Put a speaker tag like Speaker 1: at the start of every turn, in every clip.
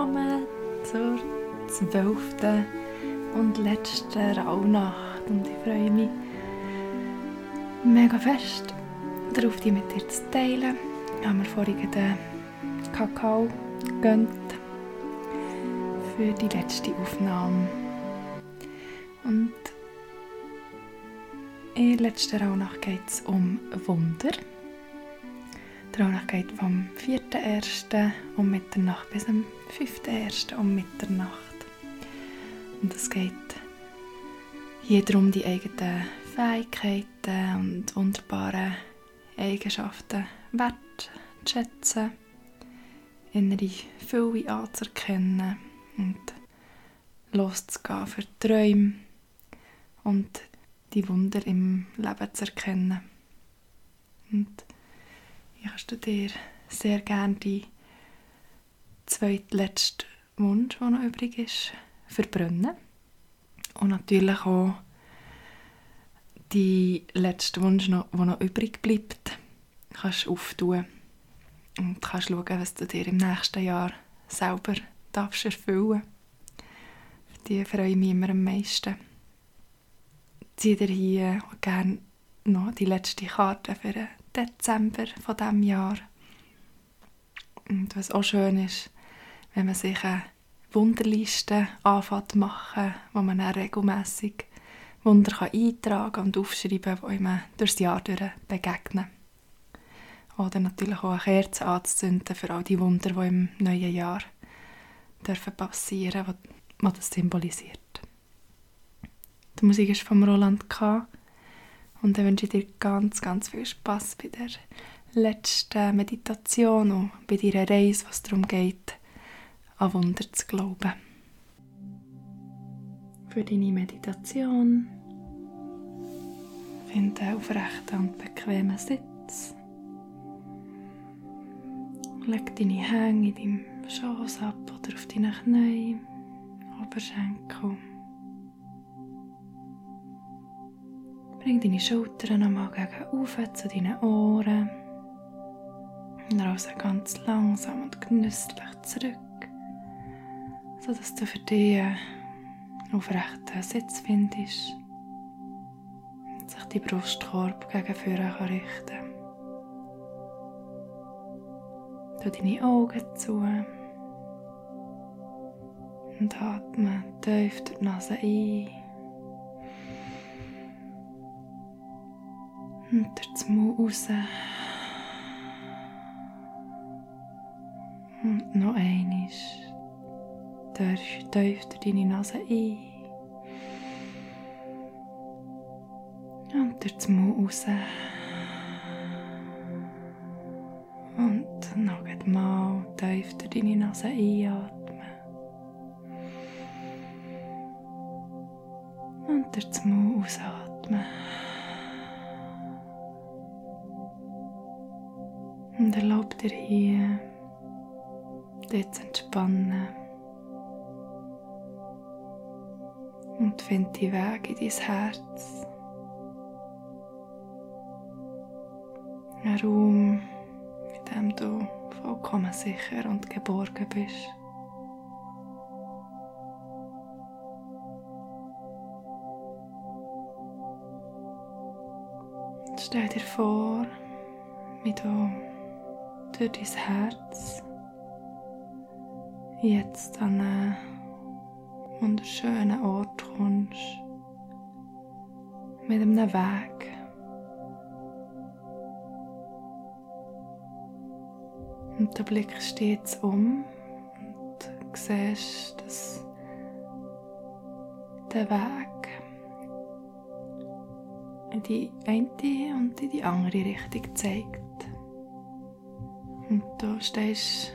Speaker 1: willkommen zur zwölften und letzten Rauhnacht. Und ich freue mich mega fest darauf, die mit dir zu teilen. Ich habe mir vorhin den Kakao gegönnt für die letzte Aufnahme. Und in der letzten Rauhnacht geht es um Wunder. Die Rauhnacht geht vom 4.1. um Mitternacht bis zum 5.1. um Mitternacht. Und es geht hier darum, die eigenen Fähigkeiten und wunderbaren Eigenschaften wertzuschätzen, innere Fülle anzuerkennen und loszugehen für Träume und die Wunder im Leben zu erkennen. Und ich kannst du dir sehr gerne die zweitletzte Wunsch, der noch übrig ist, verbrennen. Und natürlich auch die letzte Wunsch, der noch übrig bleibt, kannst du auftun und kannst schauen, was du dir im nächsten Jahr selber darfst erfüllen darfst. Die freue ich mich immer am meisten. Zieh dir hier gerne noch die letzte Karte für den Dezember von diesem Jahr. Und was auch schön ist, wenn man sich eine Wunderliste anfängt machen, wo man dann regelmässig Wunder kann eintragen und aufschreiben kann, die man durchs Jahr durch begegnen. Oder natürlich auch eine Kerze anzuzünden für all die Wunder, die im neuen Jahr dürfen passieren dürfen, was das symbolisiert. Die Musik ist von Roland K. Und dann wünsche ich dir ganz, ganz viel Spaß bei der letzten Meditation und bei deiner Reise, was darum geht, an Wunder zu glauben. Für deine Meditation finde einen aufrechten und bequemen Sitz. Leg deine Hänge in deinem Schoß ab oder auf deine Knie, Oberschenkel. Bring deine Schultern nochmal gegen auf zu deinen Ohren. Und raus ganz langsam und genüsslich zurück, sodass du für dich einen aufrechten Sitz findest und sich die Brustkorb gegen vorne richten kann. Tu deine Augen zu und atme tief durch die Nase ein Und durch das Mund raus. Und noch einmal. Tief durch deine Nase ein. Und durch das Mund raus. Und noch einmal tief durch deine Nase einatmen. Und durch das Mund ausatmen. Und erlaub dir hier, dich zu entspannen. Und find die Weg in dein Herz. Ein Raum, in dem du vollkommen sicher und geborgen bist. Stell dir vor, wie du durch dein Herz jetzt an einen wunderschönen Ort kommst mit einem Weg. Und du blickst jetzt um und siehst, dass der Weg in die eine und in die andere Richtung zeigt. Und du stehst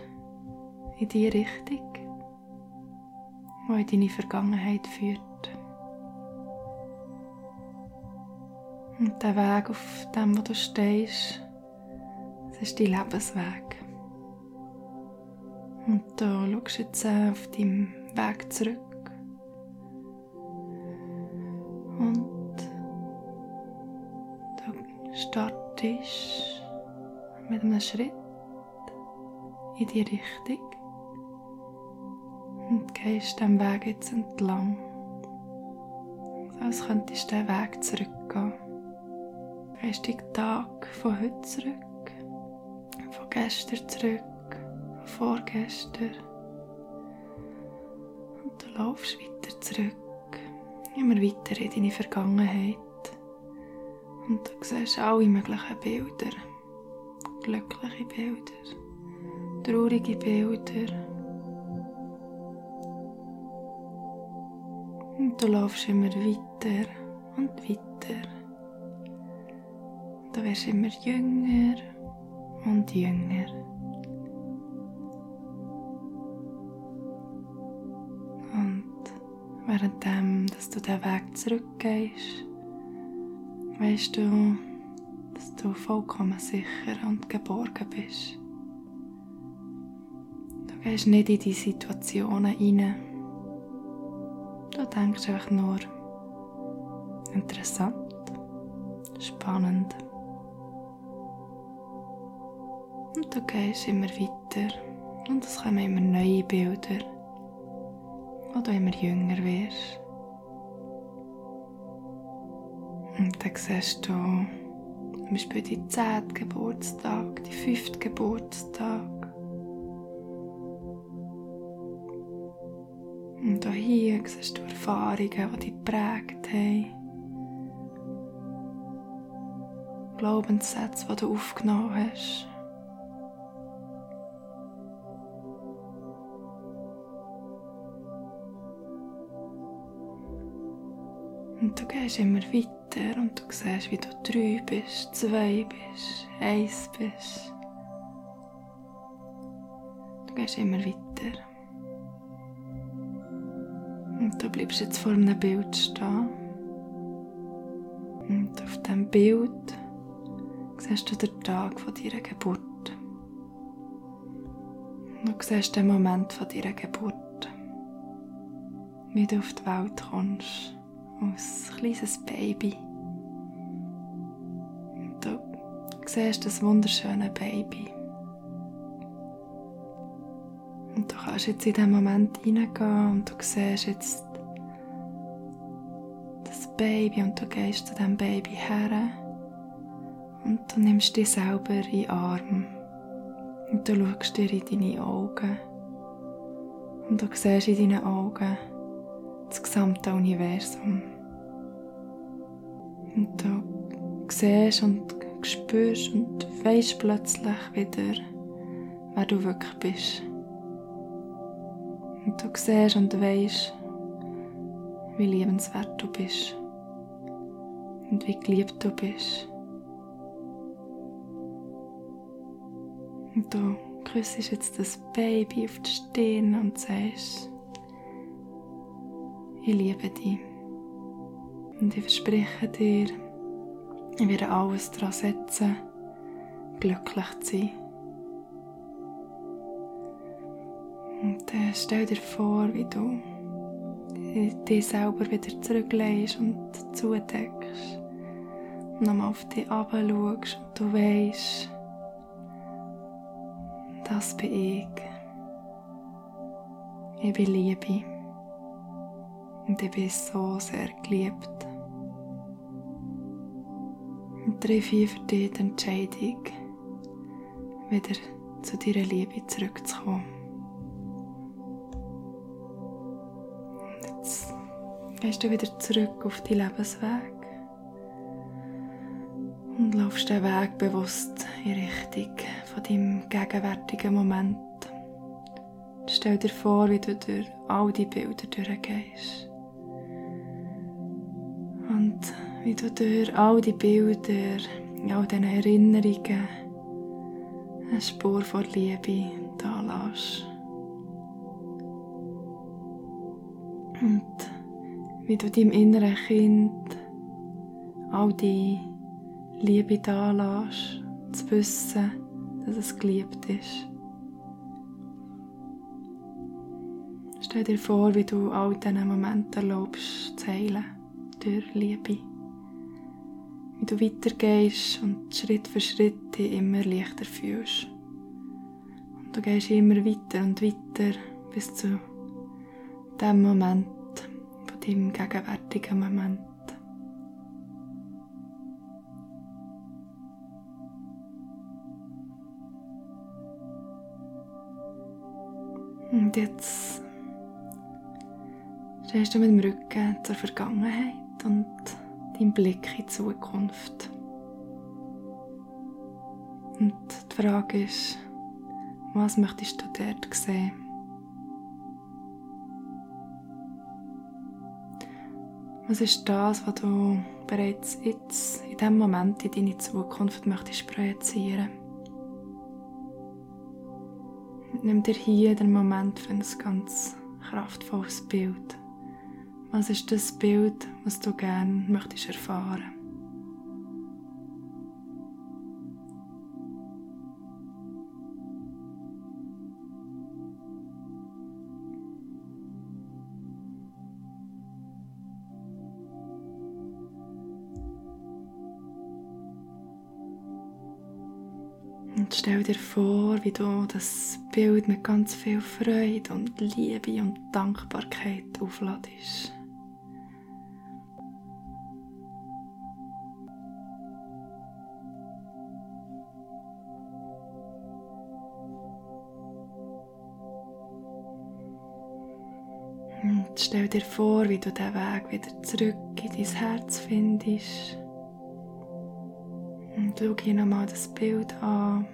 Speaker 1: in die Richtung, die in deine Vergangenheit führt. Und der Weg, auf dem wo du stehst, das ist dein Lebensweg. Und du schaust jetzt auf deinem Weg zurück. Und du startest mit einem Schritt in die Richtung, Und gehst dem Weg jetzt entlang. Als könntest du den Weg zurückgehen. Gehst den Tag von heute zurück, von gestern zurück, von vorgestern. Und du laufst weiter zurück, immer weiter in deine Vergangenheit. Und du siehst alle möglichen Bilder. Glückliche Bilder, traurige Bilder. Und du laufst immer weiter und weiter. Du wirst immer jünger und jünger. Und währenddem, dass du den Weg zurückgehst, weißt du, dass du vollkommen sicher und geborgen bist. Du gehst nicht in die Situationen hinein. Du denkst einfach nur interessant, spannend. Und du gehst immer weiter und es kommen immer neue Bilder, wo du immer jünger wirst. Und dann siehst du zum Beispiel die 10. Geburtstag, die 5. Geburtstag. Siehst du Erfahrungen, die dich geprägt haben. Glaubenssätze, die du aufgenommen hast. Und du gehst immer weiter und du siehst, wie du drei bist, zwei bist, eins bist. Du gehst immer weiter. Du bleibst jetzt vor einem Bild stehen. Und auf diesem Bild siehst du den Tag von deiner Geburt. Du siehst den Moment von deiner Geburt. Wie du auf die Welt kommst als kleines Baby. Und du siehst das wunderschöne Baby. Kannst jetzt in diesen Moment hineingehen und du siehst jetzt das Baby und du gehst zu diesem Baby her und du nimmst dich selber in den Arm und du schaust dir in deine Augen und du siehst in deinen Augen, das gesamte Universum. Und du siehst und spürst und weißt plötzlich wieder, wer du wirklich bist. Und du siehst und weißt, wie liebenswert du bist und wie geliebt du bist. Und du küsst jetzt das Baby auf die Stirn und sagst, ich liebe dich. Und ich verspreche dir, ich werde alles daran setzen, glücklich zu sein. Äh, stell dir vor, wie du dich selber wieder zurücklegst und zudeckst. Und nochmal auf dich schaust und du weißt, das bin ich. Ich bin Liebe. Und ich bin so sehr geliebt. Und treffe für dich die Entscheidung, wieder zu deiner Liebe zurückzukommen. Gehst du wieder zurück auf deinen Lebensweg und laufst den Weg bewusst in Richtung von deinem gegenwärtigen Moment. Stell dir vor, wie du durch all die Bilder durchgehst. Und wie du durch all die Bilder, all diese Erinnerungen eine Spur von Liebe da lässt. Und wie du deinem inneren Kind all die Liebe da lässt, zu wissen, dass es geliebt ist. Stell dir vor, wie du all diese Momente erlaubst zu heilen durch Liebe. Wie du weitergehst und Schritt für Schritt dich immer leichter fühlst. Und du gehst immer weiter und weiter bis zu dem Moment, deinem gegenwärtigen Moment. Und jetzt stehst du mit dem Rücken zur Vergangenheit und dein Blick in die Zukunft. Und die Frage ist, was möchtest du dort sehen? Was ist das, was du bereits jetzt, in diesem Moment in deine Zukunft möchtest projizieren? Nimm dir hier den Moment für ein ganz kraftvolles Bild. Was ist das Bild, was du gerne möchtest erfahren? Und stell dir vor, wie du das Bild mit ganz viel Freude und Liebe und Dankbarkeit aufladest. Und stell dir vor, wie du den Weg wieder zurück in dein Herz findest. Schau hier nochmal das Bild an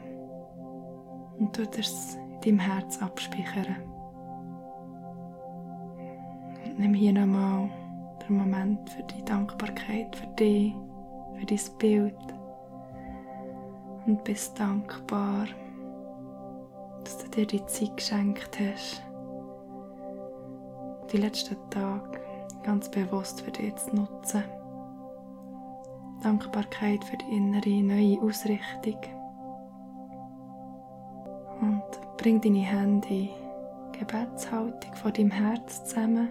Speaker 1: und tu es in deinem Herz abspeichern. Nimm hier nochmal den Moment für die Dankbarkeit für dich, für dein Bild. Und bist dankbar, dass du dir die Zeit geschenkt hast, die letzten Tage ganz bewusst für dich zu nutzen. Dankbarkeit für die innere neue Ausrichtung. Und bring deine Hände in Gebetshaltung vor deinem Herz zusammen,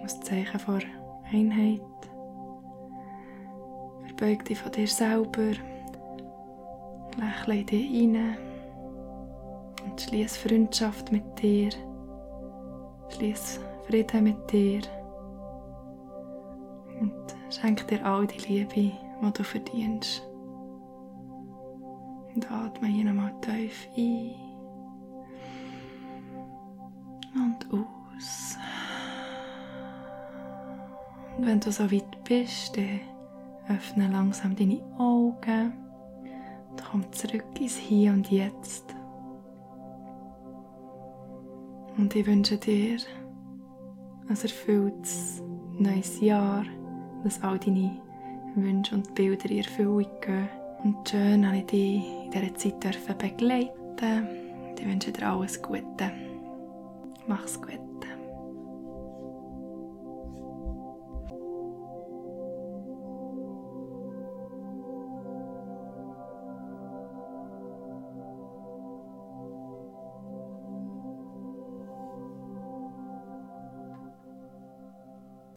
Speaker 1: als Zeichen vor Einheit. Verbeug dich von dir selber, lächle in dich hinein und schließ Freundschaft mit dir, schließ Frieden mit dir schenk dir all die Liebe, die du verdienst. Und atme hier nochmal tief ein und aus. Und wenn du so weit bist, dann öffne langsam deine Augen und komm zurück ins Hier und Jetzt. Und ich wünsche dir ein erfülltes neues Jahr, dass all deine Wünsche und Bilder in Erfüllung gehen. Und schön, dass ich dich in dieser Zeit begleiten Ich wünsche dir alles Gute. Mach's gut.